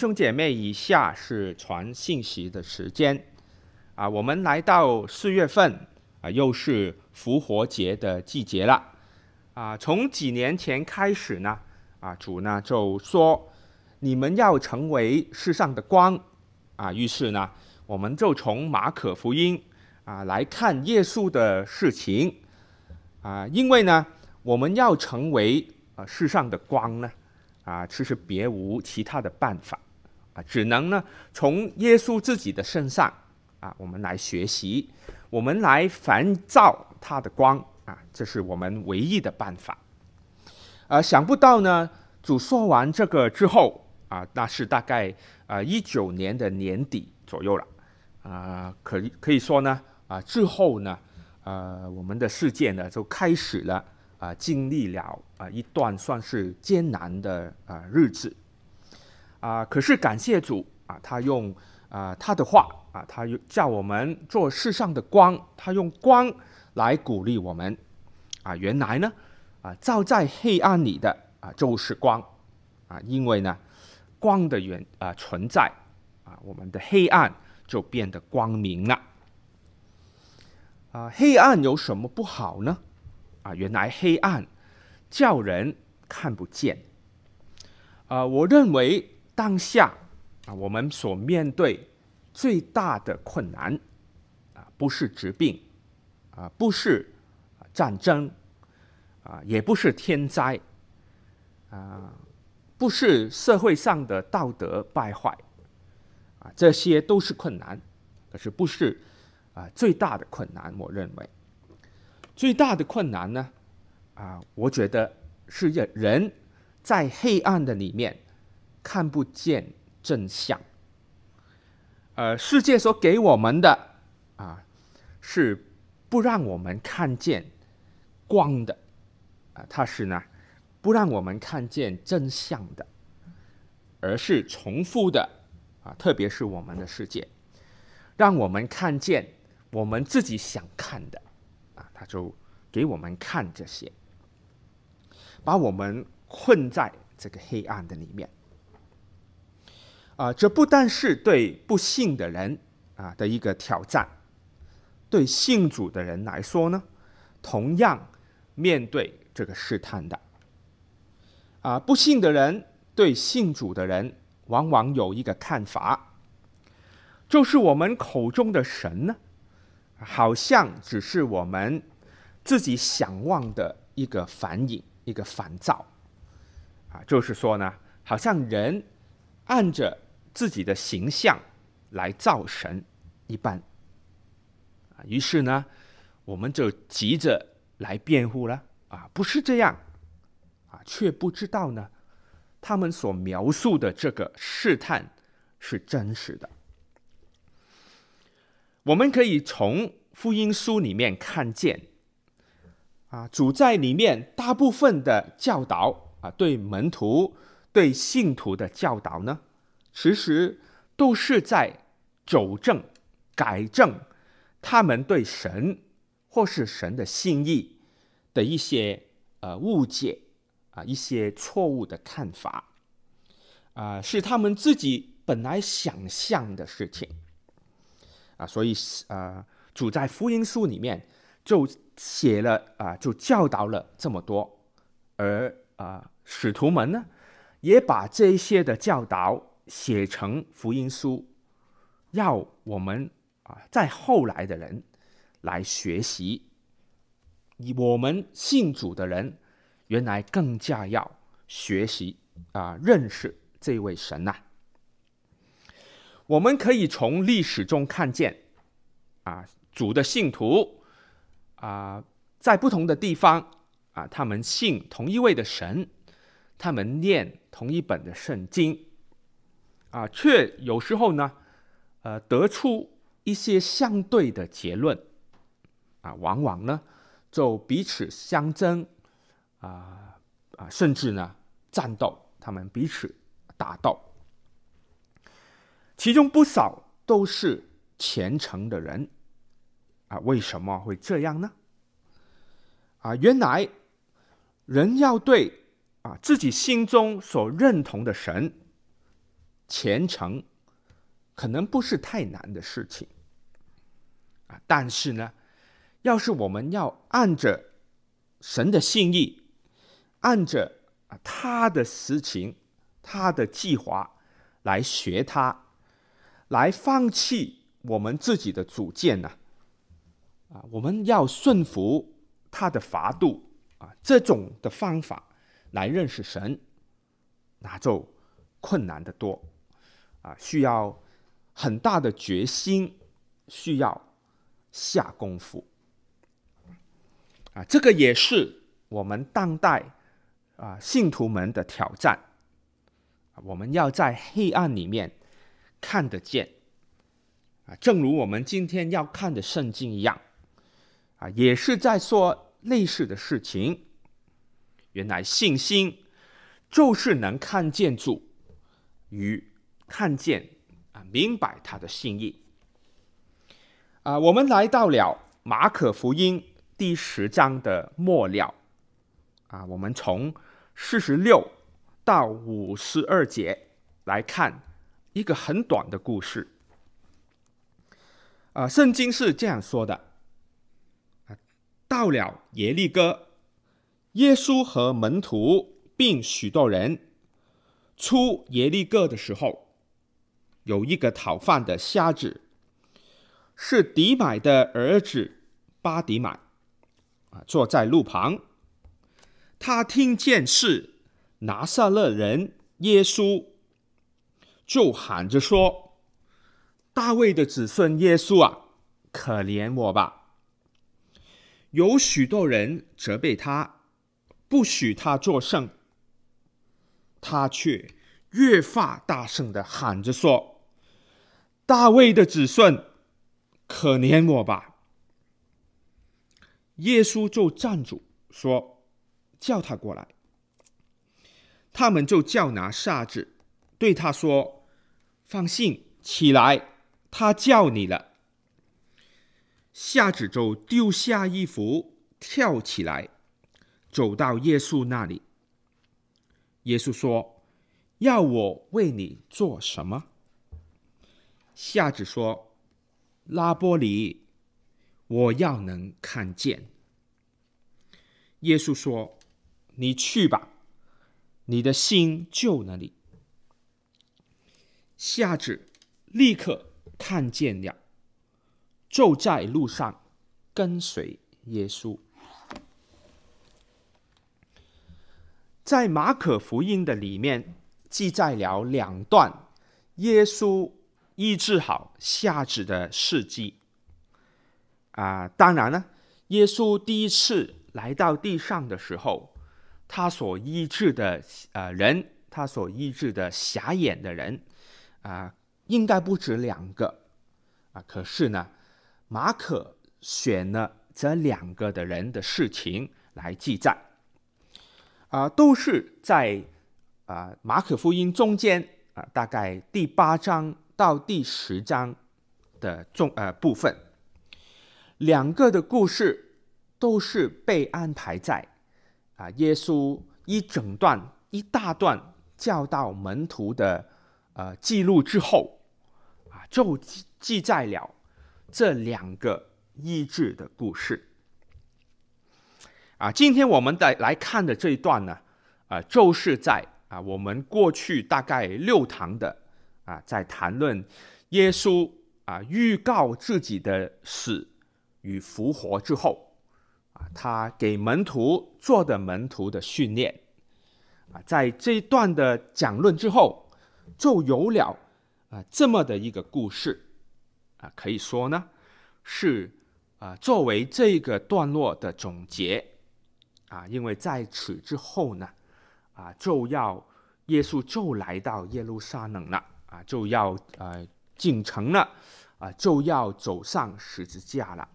兄姐妹，以下是传信息的时间啊。我们来到四月份啊，又是复活节的季节了啊。从几年前开始呢，啊，主呢就说你们要成为世上的光啊。于是呢，我们就从马可福音啊来看耶稣的事情啊。因为呢，我们要成为啊世上的光呢。啊，其实别无其他的办法，啊，只能呢从耶稣自己的身上啊，我们来学习，我们来反照他的光啊，这是我们唯一的办法。啊，想不到呢，主说完这个之后啊，那是大概啊一九年的年底左右了，啊，可可以说呢，啊之后呢，呃，我们的世界呢就开始了。啊，经历了啊一段算是艰难的啊日子，啊，可是感谢主啊，他用啊他的话啊，他叫我们做世上的光，他用光来鼓励我们啊。原来呢啊，照在黑暗里的啊就是光啊，因为呢光的原啊存在啊，我们的黑暗就变得光明了。啊，黑暗有什么不好呢？啊，原来黑暗叫人看不见。啊，我认为当下啊，我们所面对最大的困难啊，不是疾病，啊，不是战争，啊，也不是天灾，啊，不是社会上的道德败坏，啊，这些都是困难，可是不是啊最大的困难，我认为。最大的困难呢，啊，我觉得是人人在黑暗的里面看不见真相。呃，世界所给我们的啊，是不让我们看见光的，啊，它是呢不让我们看见真相的，而是重复的啊，特别是我们的世界，让我们看见我们自己想看的。啊他就给我们看这些，把我们困在这个黑暗的里面。啊，这不但是对不信的人啊的一个挑战，对信主的人来说呢，同样面对这个试探的。啊，不信的人对信主的人，往往有一个看法，就是我们口中的神呢，好像只是我们。自己想望的一个反应，一个烦躁，啊，就是说呢，好像人按着自己的形象来造神一般，于是呢，我们就急着来辩护了，啊，不是这样，啊，却不知道呢，他们所描述的这个试探是真实的。我们可以从福音书里面看见。啊，主在里面大部分的教导啊，对门徒、对信徒的教导呢，其实都是在纠正、改正他们对神或是神的心意的一些呃误解啊，一些错误的看法啊，是他们自己本来想象的事情啊，所以啊，主在福音书里面就。写了啊，就教导了这么多，而啊，使徒们呢，也把这些的教导写成福音书，要我们啊，在后来的人来学习。以我们信主的人，原来更加要学习啊，认识这位神呐、我们可以从历史中看见啊，主的信徒。啊、在不同的地方啊，他们信同一位的神，他们念同一本的圣经，啊，却有时候呢，呃，得出一些相对的结论，啊，往往呢就彼此相争，啊啊，甚至呢战斗，他们彼此打斗，其中不少都是虔诚的人。啊，为什么会这样呢？啊，原来人要对啊自己心中所认同的神虔诚，可能不是太难的事情啊。但是呢，要是我们要按着神的心意，按着啊他的实情、他的计划来学他，来放弃我们自己的主见呢？啊，我们要顺服他的法度啊，这种的方法来认识神，那就困难得多啊，需要很大的决心，需要下功夫啊，这个也是我们当代啊信徒们的挑战。我们要在黑暗里面看得见啊，正如我们今天要看的圣经一样。啊，也是在说类似的事情。原来信心就是能看见主与看见啊，明白他的心意。啊，我们来到了马可福音第十章的末了。啊，我们从四十六到五十二节来看一个很短的故事。啊，圣经是这样说的。到了耶利哥，耶稣和门徒并许多人出耶利哥的时候，有一个讨饭的瞎子，是底买的儿子巴底买，啊，坐在路旁。他听见是拿撒勒人耶稣，就喊着说：“大卫的子孙耶稣啊，可怜我吧！”有许多人责备他，不许他作声，他却越发大声的喊着说：“大卫的子孙，可怜我吧！”耶稣就站住说：“叫他过来。”他们就叫拿瞎子，对他说：“放心，起来，他叫你了。”瞎子就丢下衣服，跳起来，走到耶稣那里。耶稣说：“要我为你做什么？”瞎子说：“拉波尼，我要能看见。”耶稣说：“你去吧，你的心就那里。”瞎子立刻看见了。就在路上跟随耶稣。在马可福音的里面记载了两段耶稣医治好瞎子的事迹。啊，当然了，耶稣第一次来到地上的时候，他所医治的呃人，他所医治的瞎眼的人，啊，应该不止两个。啊，可是呢，马可选了这两个的人的事情来记载，啊、都是在啊、呃、马可福音中间啊、大概第八章到第十章的重呃部分，两个的故事都是被安排在啊、耶稣一整段一大段教导门徒的呃记录之后啊，就记记载了。这两个医治的故事啊，今天我们来来看的这一段呢，啊，就是在啊我们过去大概六堂的啊，在谈论耶稣啊预告自己的死与复活之后啊，他给门徒做的门徒的训练啊，在这一段的讲论之后，就有了啊这么的一个故事。啊，可以说呢，是啊，作为这个段落的总结啊，因为在此之后呢，啊，就要耶稣就来到耶路撒冷了啊，就要呃进城了啊，就要走上十字架了。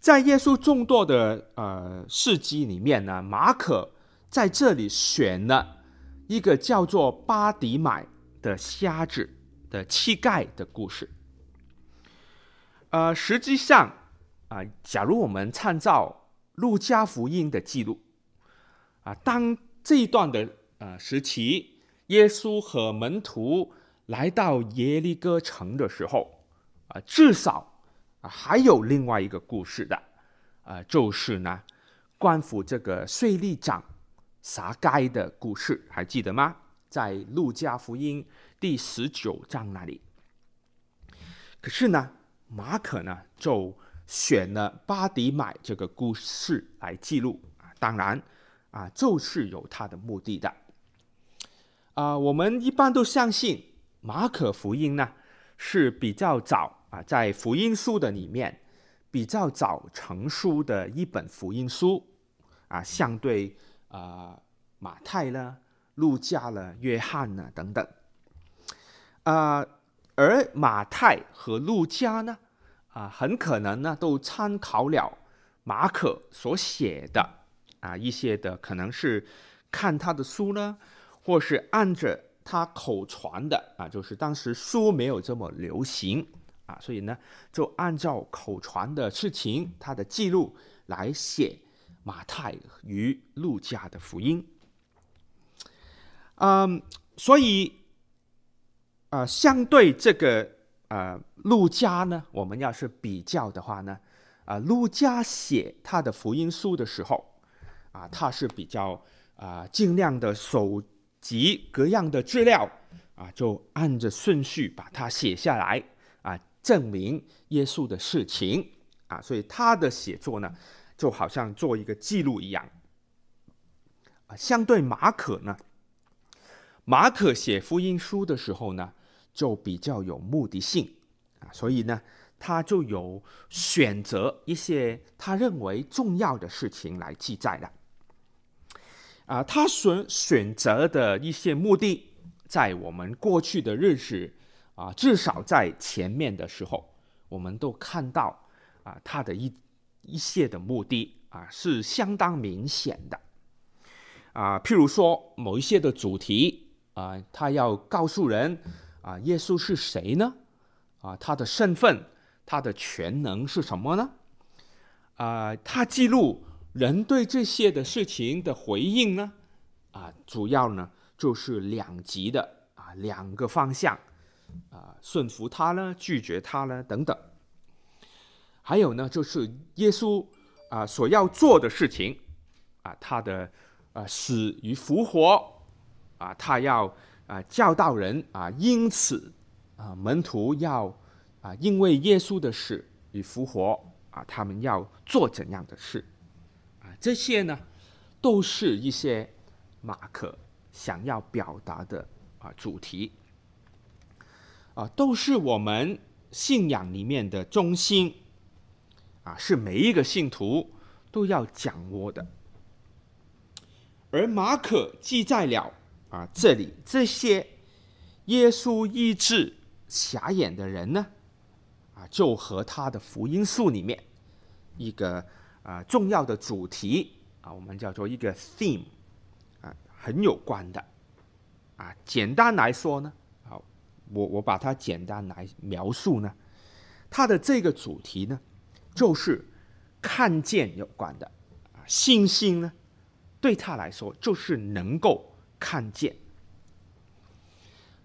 在耶稣众多的呃事迹里面呢，马可在这里选了一个叫做巴迪买的瞎子。的乞丐的故事，呃，实际上啊、假如我们参照路加福音的记录啊，当这一段的呃时期，耶稣和门徒来到耶利哥城的时候，啊，至少啊还有另外一个故事的，啊，就是呢，官府这个税吏长撒该的故事，还记得吗？在路加福音第十九章那里。可是呢，马可呢就选了巴迪买这个故事来记录啊，当然啊，就是有他的目的的。啊，我们一般都相信马可福音呢是比较早啊，在福音书的里面比较早成书的一本福音书啊，相对啊马太呢、路加呢、约翰呢等等啊。而马太和路加呢，啊，很可能呢都参考了马可所写的啊一些的，可能是看他的书呢，或是按着他口传的啊，就是当时书没有这么流行啊，所以呢就按照口传的事情，他的记录来写马太与路加的福音。嗯，所以。呃，相对这个呃，路加呢，我们要是比较的话呢，啊、呃，路加写他的福音书的时候，啊，他是比较啊，尽、量的搜及各样的资料，啊，就按着顺序把它写下来，啊，证明耶稣的事情，啊，所以他的写作呢，就好像做一个记录一样。啊，相对马可呢，马可写福音书的时候呢，就比较有目的性啊，所以呢，他就有选择一些他认为重要的事情来记载了。啊，他选选择的一些目的，在我们过去的日子啊，至少在前面的时候，我们都看到啊，他的一一些的目的啊，是相当明显的。啊，譬如说某一些的主题啊，他要告诉人。啊，耶稣是谁呢？啊，他的身份、他的全能是什么呢？啊，他记录人对这些的事情的回应呢？啊，主要呢就是两极的啊，两个方向啊，顺服他呢，拒绝他呢，等等。还有呢，就是耶稣啊所要做的事情啊，他的啊死与复活啊，他要。啊，教导人啊，因此啊，门徒要啊，因为耶稣的死与复活啊，他们要做怎样的事？这些呢，都是一些马可想要表达的啊主题啊，都是我们信仰里面的中心啊，是每一个信徒都要掌握的。而马可记载了。啊，这里这些耶稣医治瞎眼的人呢，啊，就和他的福音书里面一个啊重要的主题啊，我们叫做一个 theme 啊，很有关的啊。简单来说呢，啊，我我把它简单来描述呢，它的这个主题呢，就是看见有关的啊，信心呢，对他来说就是能够。看见，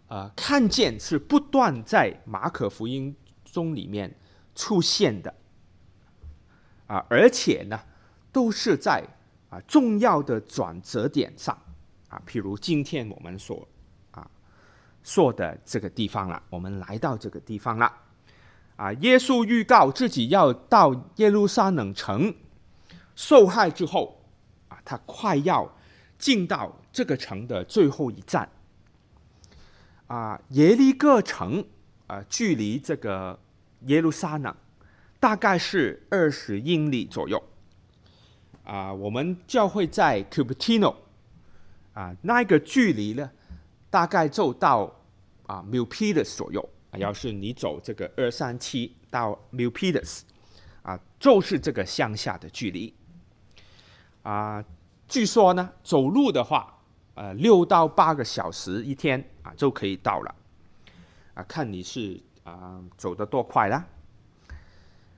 呃，看见是不断在马可福音中里面出现的，啊、而且呢，都是在啊、重要的转折点上，啊、譬如今天我们所啊、说的这个地方了，我们来到这个地方了，啊、耶稣预告自己要到耶路撒冷城受害之后，啊、他快要。进到这个城的最后一站，啊，耶利哥城啊，距离这个耶路撒冷大概是二十英里左右，啊，我们教会在 Cupertino 啊，那个距离呢，大概就到啊 Milpitas 左右。要是你走这个二三七到 Milpitas 啊，就是这个乡下的距离，啊。据说呢，走路的话，呃，六到八个小时一天啊就可以到了，啊，看你是啊、走得多快啦，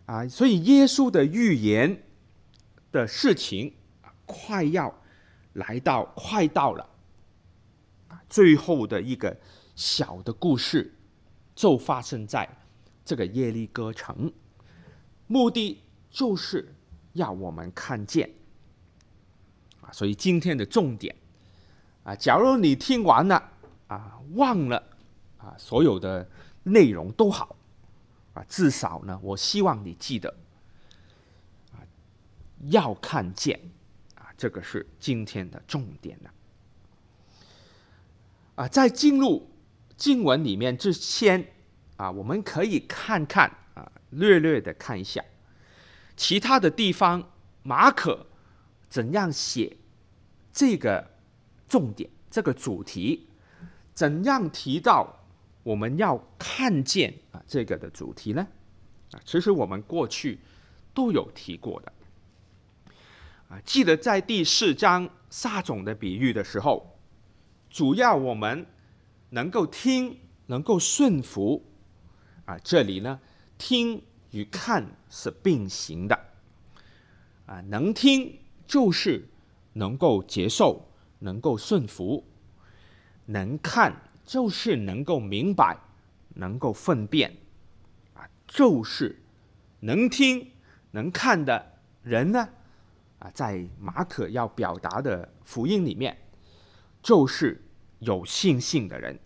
啊，所以耶稣的预言的事情快要来到，快到了，最后的一个小的故事，就发生在这个耶利哥城，目的就是要我们看见啊。所以今天的重点啊，假如你听完了啊，忘了啊，所有的内容都好啊，至少呢，我希望你记得啊，要看见啊，这个是今天的重点了。啊，在进入经文里面之前，啊，我们可以看看啊，略略的看一下其他的地方，马可怎样写这个重点、这个主题，怎样提到我们要看见啊这个的主题呢？啊，其实我们过去都有提过的。啊，记得在第四章撒种的比喻的时候。主要我们能够听，能够顺服，啊，这里呢，听与看是并行的，啊，能听就是能够接受，能够顺服；能看就是能够明白，能够分辨，啊，就是能听能看的人呢，啊，在马可要表达的福音里面。就是有信心的人。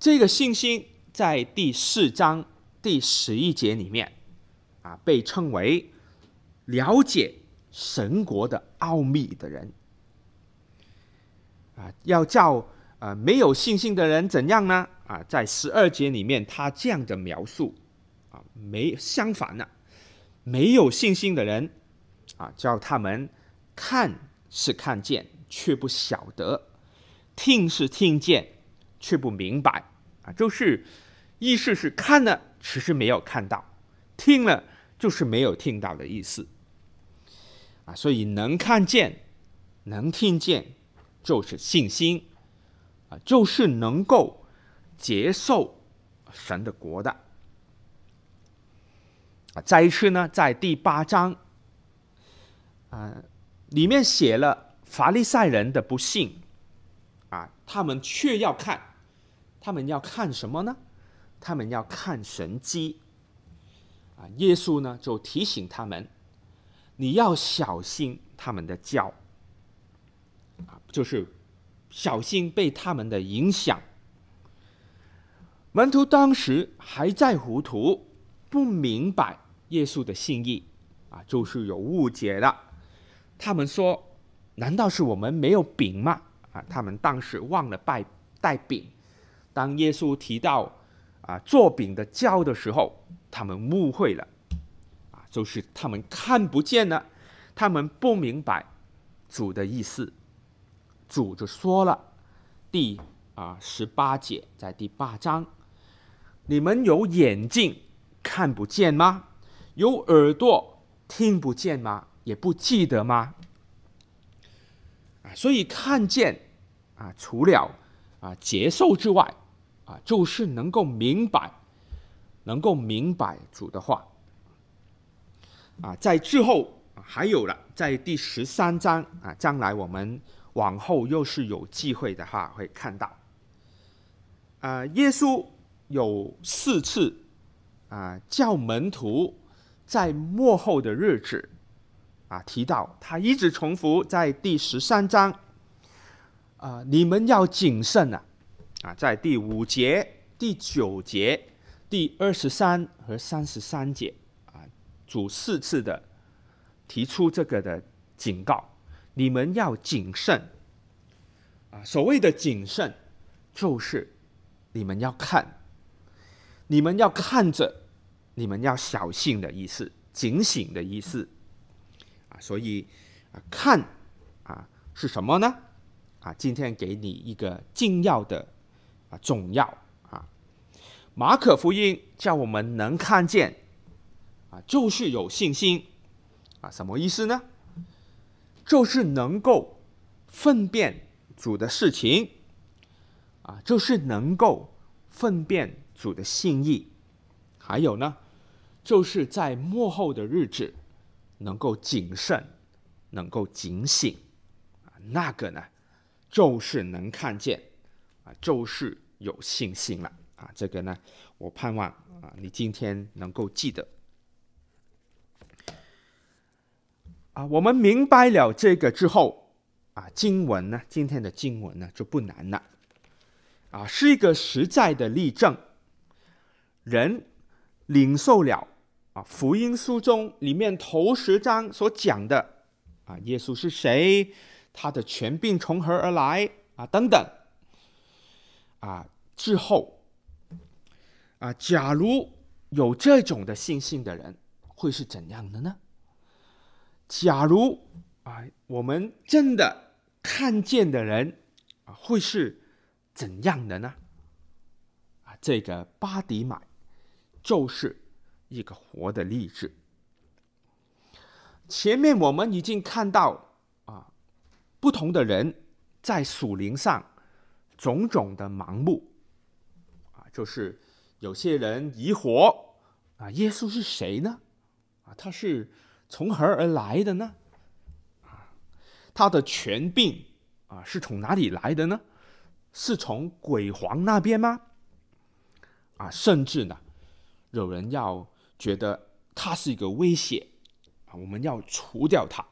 这个信心在第四章第十一节里面啊，被称为了解神国的奥秘的人啊。要叫啊没有信心的人怎样呢？啊，在十二节里面他这样的描述啊，没相反呢，没有信心的人啊，叫他们看是看见。却不晓得，听是听见，却不明白啊！就是意思是看了，其实没有看到；听了，就是没有听到的意思啊！所以能看见、能听见，就是信心啊，就是能够接受神的国的啊！再一次呢，在第八章啊里面写了。法利赛人的不信，啊，他们却要看，他们要看什么呢？他们要看神迹，啊，耶稣呢就提醒他们，你要小心他们的教，啊，就是小心被他们的影响。门徒当时还在糊涂，不明白耶稣的心意，啊，就是有误解了。他们说。难道是我们没有饼吗？啊，他们当时忘了带带饼。当耶稣提到啊做饼的教的时候，他们误会了，啊，就是他们看不见了，他们不明白主的意思。主就说了，第啊十八节，在第八章，你们有眼睛看不见吗？有耳朵听不见吗？也不记得吗？啊所以看见啊，除了啊接受之外，啊就是能够明白，能够明白主的话。啊，在之后还有了，在第十三章啊，将来我们往后又是有机会的话会看到。啊，耶稣有四次啊叫门徒在末后的日子。啊，提到他一直重复在第十三章，啊、你们要谨慎啊，啊，在第五节、第九节、第二十三和三十三节，啊，主四次的提出这个的警告，你们要谨慎，啊，所谓的谨慎，就是你们要看，你们要看着，你们要小心的意思，警醒的意思。啊所以啊，看啊是什么呢？啊，今天给你一个重要的啊重要啊。马可福音叫我们能看见啊，就是有信心啊。什么意思呢？就是能够分辨主的事情啊，就是能够分辨主的心意。还有呢，就是在末后的日子。能够谨慎，能够警醒，啊那个呢，就是能看见，啊，就是有信心了啊。这个呢，我盼望啊，你今天能够记得。啊，我们明白了这个之后，啊，经文呢，今天的经文呢就不难了，啊，是一个实在的例证，人领受了啊，福音书中里面头十章所讲的啊，耶稣是谁，他的权柄从何而来啊，等等，啊，之后，啊，假如有这种的信心的人，会是怎样的呢？假如啊，我们真的看见的人啊，会是怎样的呢？啊，这个巴迪买就是一个活的例子。前面我们已经看到啊，不同的人在属灵上种种的盲目啊，就是有些人疑惑啊，耶稣是谁呢？啊，他是。从何而来的呢？啊，他的权柄啊是从哪里来的呢？是从鬼皇那边吗？啊，甚至呢，有人要觉得他是一个威胁啊，我们要除掉他。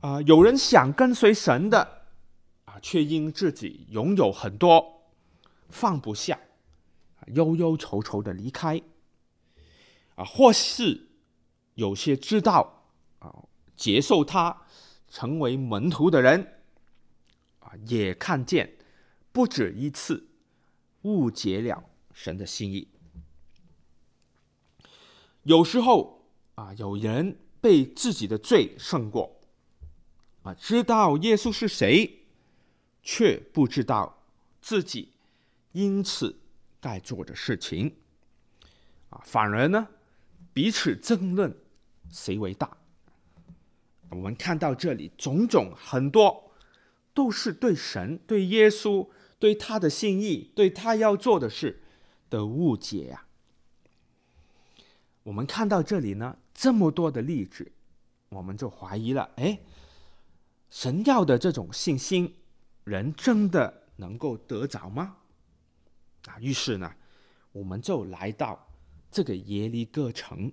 啊，有人想跟随神的啊，却因自己拥有很多，放不下，忧忧愁愁的离开。啊，或是。有些知道啊，接受他成为门徒的人啊，也看见不止一次误解了神的心意。有时候啊，有人被自己的罪胜过啊，知道耶稣是谁，却不知道自己因此该做的事情啊，反而呢，彼此争论。谁为大？我们看到这里种种很多，都是对神、对耶稣、对他的心意、对他要做的事的误解呀、我们看到这里呢，这么多的例子，我们就怀疑了：哎，神要的这种信心，人真的能够得着吗？啊，于是呢，我们就来到这个耶利哥城。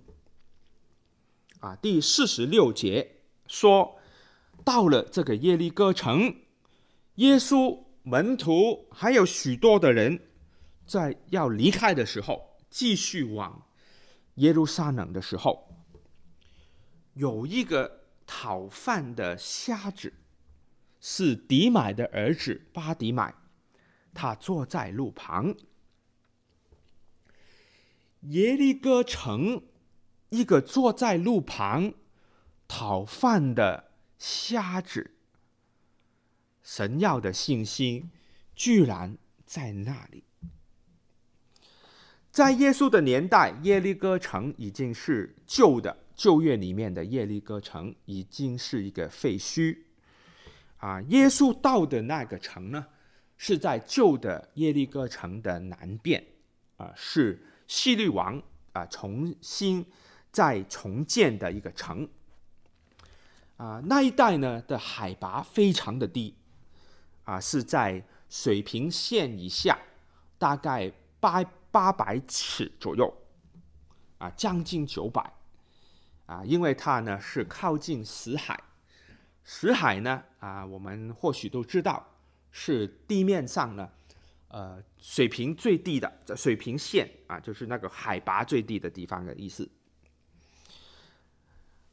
啊，第四十六节说，到了这个耶利哥城，耶稣门徒还有许多的人，在要离开的时候，继续往耶路撒冷的时候，有一个讨饭的瞎子，是底买的儿子巴底买，他坐在路旁，耶利哥城。一个坐在路旁讨饭的瞎子，神要的信心居然在那里。在耶稣的年代，耶利哥城已经是旧的旧约里面的耶利哥城，已经是一个废墟。啊，耶稣到的那个城呢，是在旧的耶利哥城的南边，啊，是希律王啊重新。在重建的一个城，啊，那一带呢的海拔非常的低，啊，是在水平线以下，大概八八百尺左右，啊，将近九百，啊，因为它呢是靠近死海，死海呢，啊，我们或许都知道是地面上呢，呃，水平最低的水平线啊，就是那个海拔最低的地方的意思。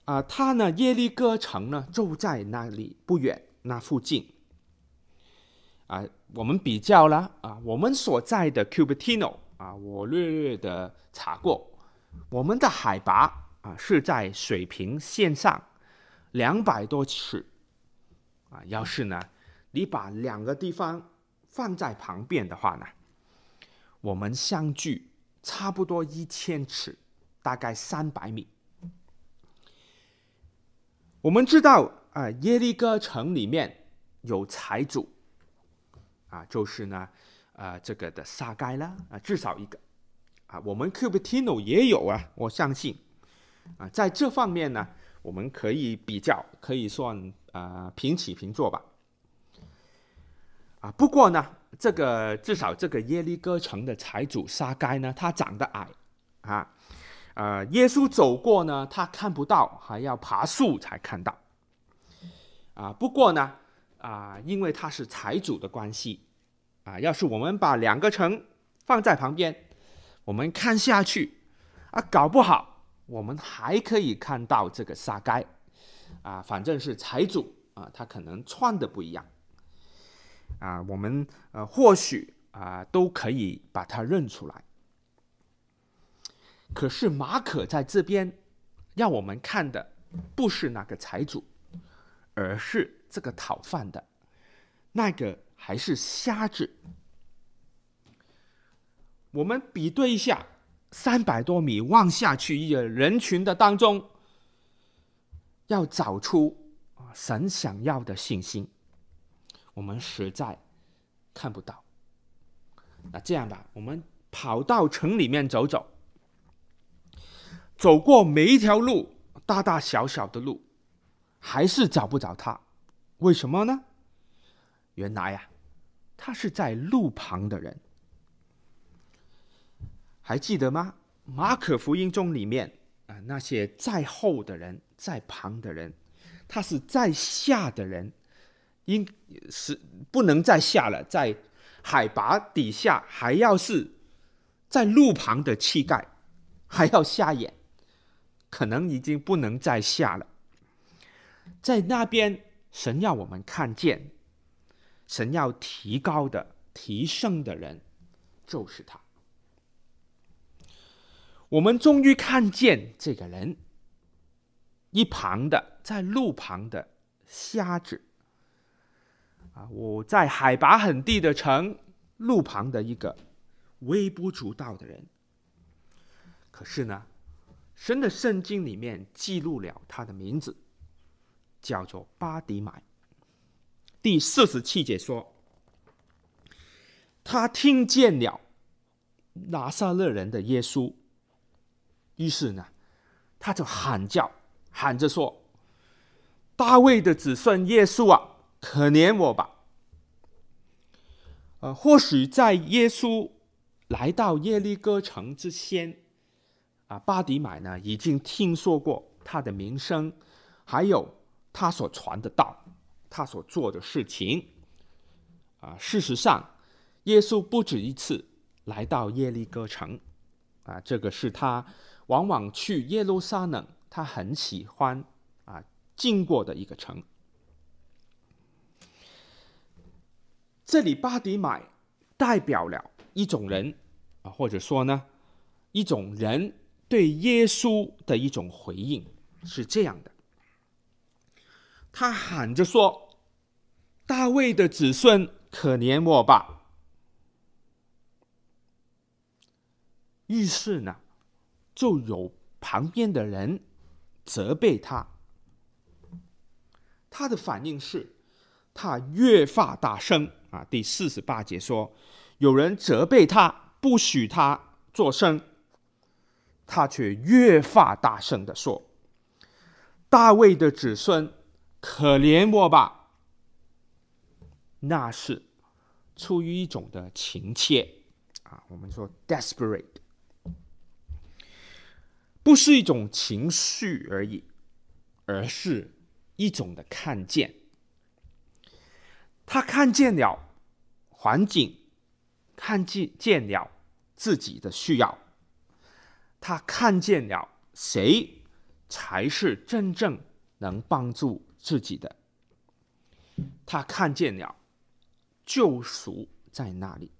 啊，他呢，耶利哥城呢，就在那里不远那附近。啊，我们比较了啊，我们所在的 Cupertino 啊，我略略的查过，我们的海拔啊是在水平线上两百多尺。啊，要是呢，你把两个地方放在旁边的话呢，我们相距差不多一千尺，大概三百米。我们知道啊，耶利哥城里面有财主啊，就是呢，啊，这个的撒该啦啊，至少一个。啊，我们 Cupertino 也有啊，我相信。啊，在这方面呢，我们可以比较，可以算啊平起平坐吧。啊，不过呢，这个至少这个耶利哥城的财主撒该呢，他长得矮啊，呃，耶稣走过呢，他看不到，还要爬树才看到。啊，不过呢，啊，因为他是财主的关系，啊，要是我们把两个城放在旁边，我们看下去，啊，搞不好我们还可以看到这个撒该，啊，反正是财主啊，他可能穿的不一样，啊，我们呃或许啊都可以把他认出来。可是马可在这边要我们看的不是那个财主。而是这个讨饭的，那个还是瞎子。我们比对一下，三百多米望下去，一个人群的当中，要找出神想要的信心，我们实在看不到。那这样吧，我们跑到城里面走走，走过每一条路，大大小小的路。还是找不着他，为什么呢？原来呀、他是在路旁的人。还记得吗？马可福音中里面啊，那些在后的人，在旁的人，他是在下的人，应是不能再下了，在海拔底下，还要是在路旁的乞丐，还要瞎眼，可能已经不能再下了。在那边，神要我们看见，神要提高的、提升的人，就是他。我们终于看见这个人，一旁的，在路旁的瞎子。啊，我在海拔很低的城，路旁的一个微不足道的人。可是呢，神的圣经里面记录了他的名字。叫做巴迪买，第四十七节说，他听见了拿撒勒人的耶稣，于是呢，他就喊叫，喊着说：“大卫的子孙耶稣啊，可怜我吧！”呃，或许在耶稣来到耶利哥城之前，啊，巴迪买呢已经听说过他的名声，还有。他所传的道，他所做的事情，啊，事实上，耶稣不止一次来到耶利哥城，啊，这个是他往往去耶路撒冷，他很喜欢啊经过的一个城。这里巴迪买代表了一种人啊，或者说呢，一种人对耶稣的一种回应，是这样的。他喊着说：“大卫的子孙，可怜我吧！”于是呢，就有旁边的人责备他。他的反应是，他越发大声啊。第四十八节说：“有人责备他，不许他作声，他却越发大声地说：‘大卫的子孙。’”可怜我吧，那是出于一种的情切啊，我们说 desperate，不是一种情绪而已，而是一种的看见。他看见了环境，看见见了自己的需要，他看见了谁才是真正能帮助。自己的，他看见了救赎在那里。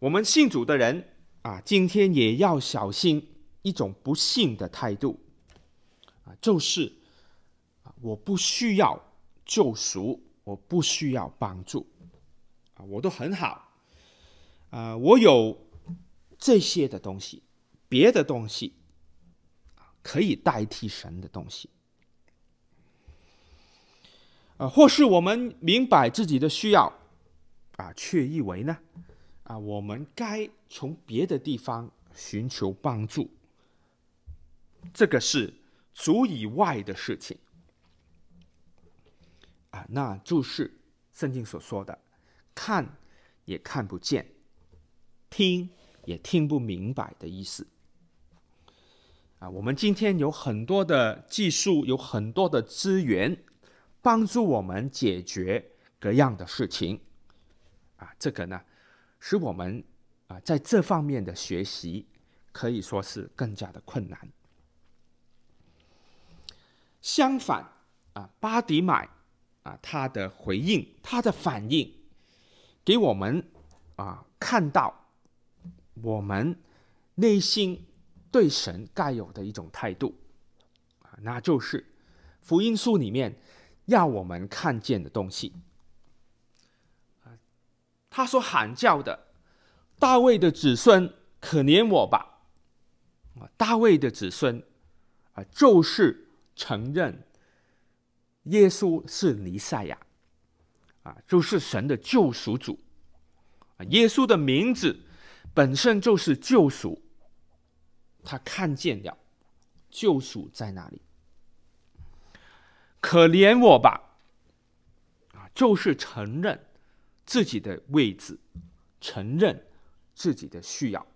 我们信主的人啊，今天也要小心一种不信的态度啊，就是我不需要救赎，我不需要帮助啊，我都很好啊，我有这些的东西，别的东西。可以代替神的东西，啊，或是我们明白自己的需要，啊，却以为呢，啊，我们该从别的地方寻求帮助，这个是主以外的事情，啊，那就是圣经所说的，看也看不见，听也听不明白的意思。啊，我们今天有很多的技术，有很多的资源，帮助我们解决各样的事情。啊，这个呢，使我们啊在这方面的学习可以说是更加的困难。相反，啊，巴迪买啊，他的回应，他的反应，给我们啊看到我们内心对神该有的一种态度，啊，那就是福音书里面要我们看见的东西。他所喊叫的大卫的子孙，可怜我吧！啊，大卫的子孙啊，就是。承认耶稣是弥赛亚，啊，就是神的救赎主。啊，耶稣的名字本身就是救赎，他看见了救赎在哪里？可怜我吧，啊，就是承认自己的位置，承认自己的需要，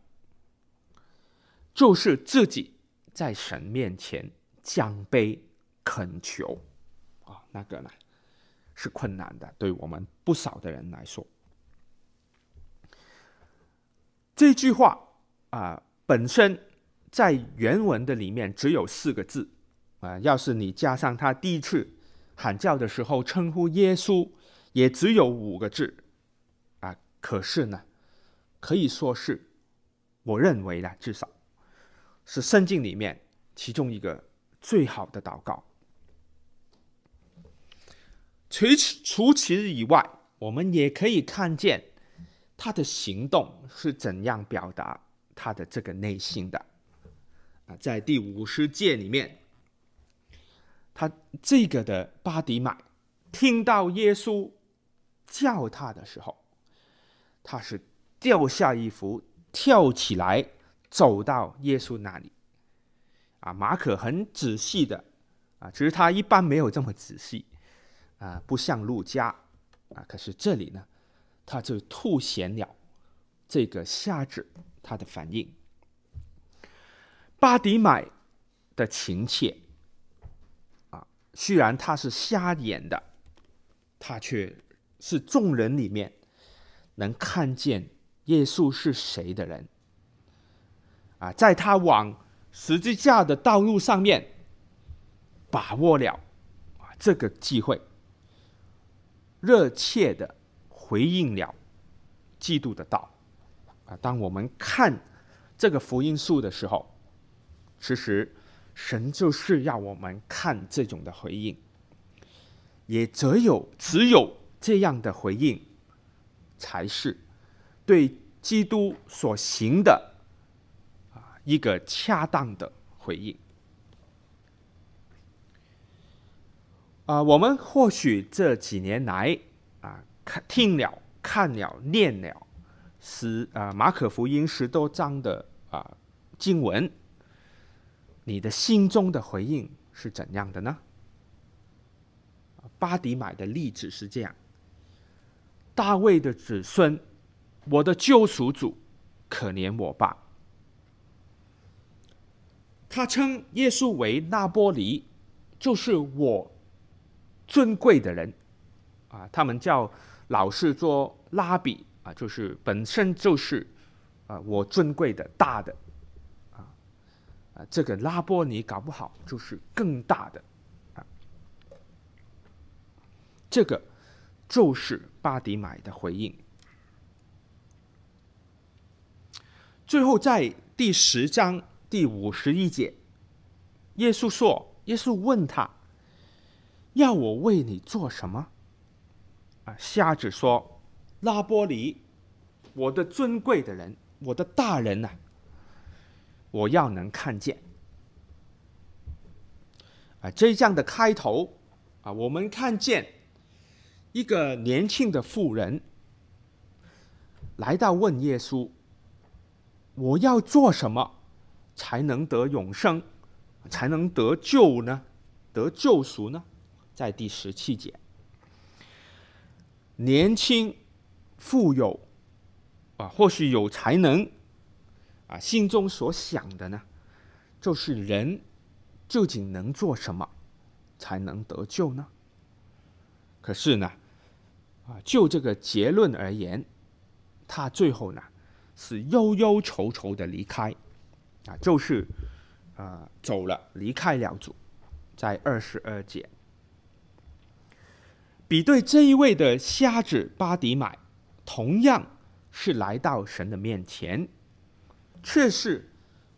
就是自己在神面前。降卑恳求，啊、那个呢是困难的，对我们不少的人来说。这句话啊、本身在原文的里面只有四个字，啊、要是你加上他第一次喊叫的时候称呼耶稣，也只有五个字，啊、可是呢，可以说是，我认为呢，至少是圣经里面其中一个。最好的祷告。除此除此以外，我们也可以看见他的行动是怎样表达他的这个内心的。啊，在第五十节里面，他这个的巴迪买听到耶稣叫他的时候，他是掉下衣服，跳起来，走到耶稣那里。啊，马可很仔细的，啊，其实他一般没有这么仔细，啊，不像路加，啊，可是这里呢，他就凸显了这个瞎子他的反应。巴迪买的情切，啊，虽然他是瞎眼的，他却是众人里面能看见耶稣是谁的人，啊，在他往。十字架的道路上面，把握了啊这个机会，热切的回应了基督的道啊。当我们看这个福音书的时候，其实神就是要我们看这种的回应，也只有只有这样的回应，才是对基督所行的。一个恰当的回应啊、我们或许这几年来，看听了、看了、念了十啊马可福音十多章的啊经文，你的心中的回应是怎样的呢？巴迪买的例子是这样：大卫的子孙，我的救赎主，可怜我吧。他称耶稣为拉波尼，就是我尊贵的人啊。他们叫老是做拉比啊，就是本身就是啊我尊贵的大的啊啊。这个拉波尼搞不好就是更大的啊。这个就是巴迪买的回应。最后在第十章。第五十一节，耶稣说：“耶稣问他，要我为你做什么？”啊，瞎子说：“拉波里，我的尊贵的人，我的大人呐、啊，我要能看见。”啊，这样的开头啊，我们看见一个年轻的妇人来到问耶稣：“我要做什么？”才能得永生，才能得救呢？得救赎呢？在第十七节，年轻、富有，啊，或许有才能，啊，心中所想的呢，就是人究竟能做什么才能得救呢？可是呢，啊，就这个结论而言，他最后呢是忧忧愁愁的离开，啊，就是啊走了，离开了主，在二十二节。比对这一位的瞎子巴迪买，同样是来到神的面前，却是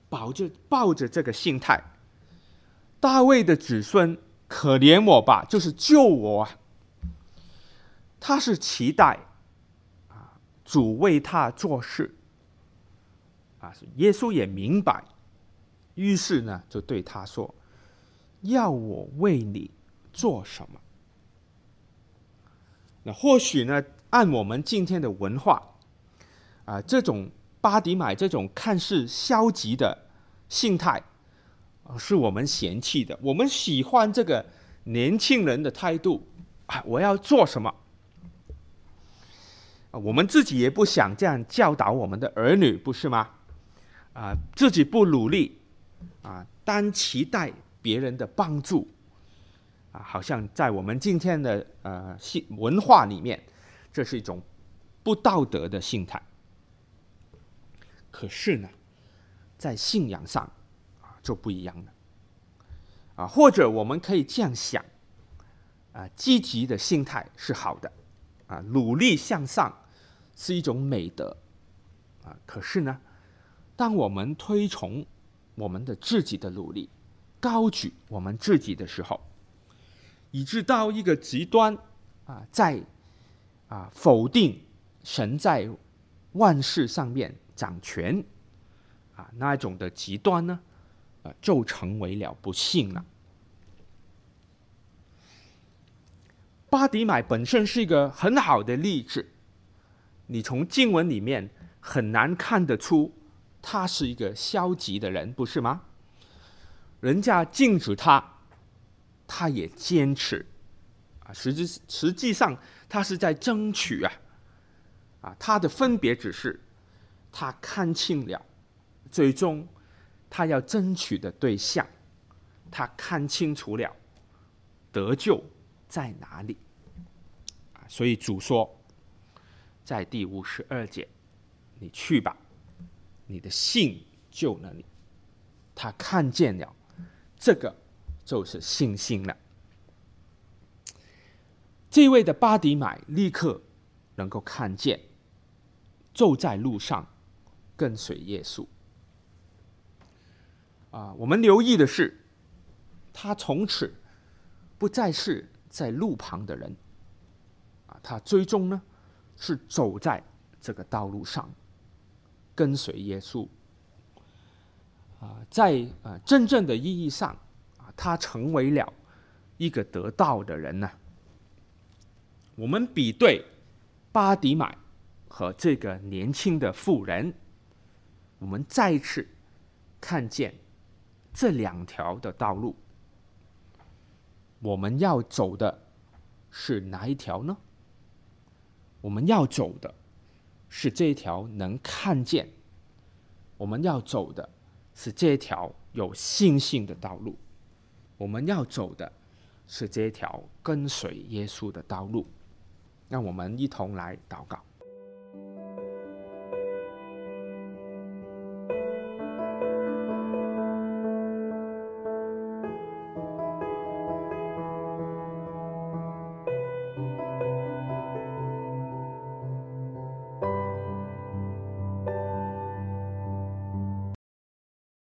抱着抱着这个心态：大卫的子孙，可怜我吧，就是救我啊！他是期待啊，主为他做事啊。耶稣也明白，于是呢，就对他说：“要我为你做什么？”那或许呢，按我们今天的文化，啊，这种巴迪买这种看似消极的心态，啊，是我们嫌弃的。我们喜欢这个年轻人的态度，啊，我要做什么？我们自己也不想这样教导我们的儿女，不是吗？啊，自己不努力，啊，单期待别人的帮助。啊，好像在我们今天的呃信文化里面，这是一种不道德的心态。可是呢，在信仰上啊就不一样了。啊，或者我们可以这样想：啊，积极的心态是好的，啊，努力向上是一种美德。啊，可是呢，当我们推崇我们的自己的努力，高举我们自己的时候，以致到一个极端，啊，在啊否定神在万事上面掌权，啊那一种的极端呢，啊就成为了不幸了。巴迪买本身是一个很好的例子，你从经文里面很难看得出他是一个消极的人，不是吗？人家禁止他。他也坚持，啊，实际实际上他是在争取啊，啊，他的分别只是他看清了，最终他要争取的对象，他看清楚了得救在哪里，啊，所以主说，在第五十二节，你去吧，你的信救了你，他看见了这个。就是信心了。这位的巴迪买立刻能够看见，走在路上跟随耶稣。啊，我们留意的是，他从此不再是在路旁的人，啊，他最终呢是走在这个道路上，跟随耶稣。啊，在啊真正的意义上。他成为了一个得道的人呢。我们比对巴迪买和这个年轻的妇人，我们再次看见这两条的道路。我们要走的是哪一条呢？我们要走的是这条能看见，我们要走的是这条有信心的道路。我们要走的是这条跟随耶稣的道路，让我们一同来祷告。